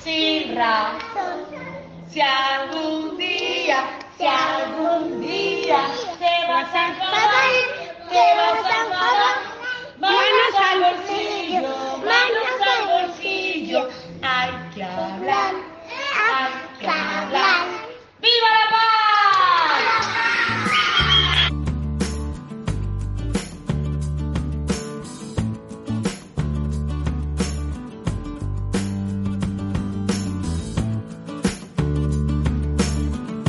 sembra, siamo un dia, siamo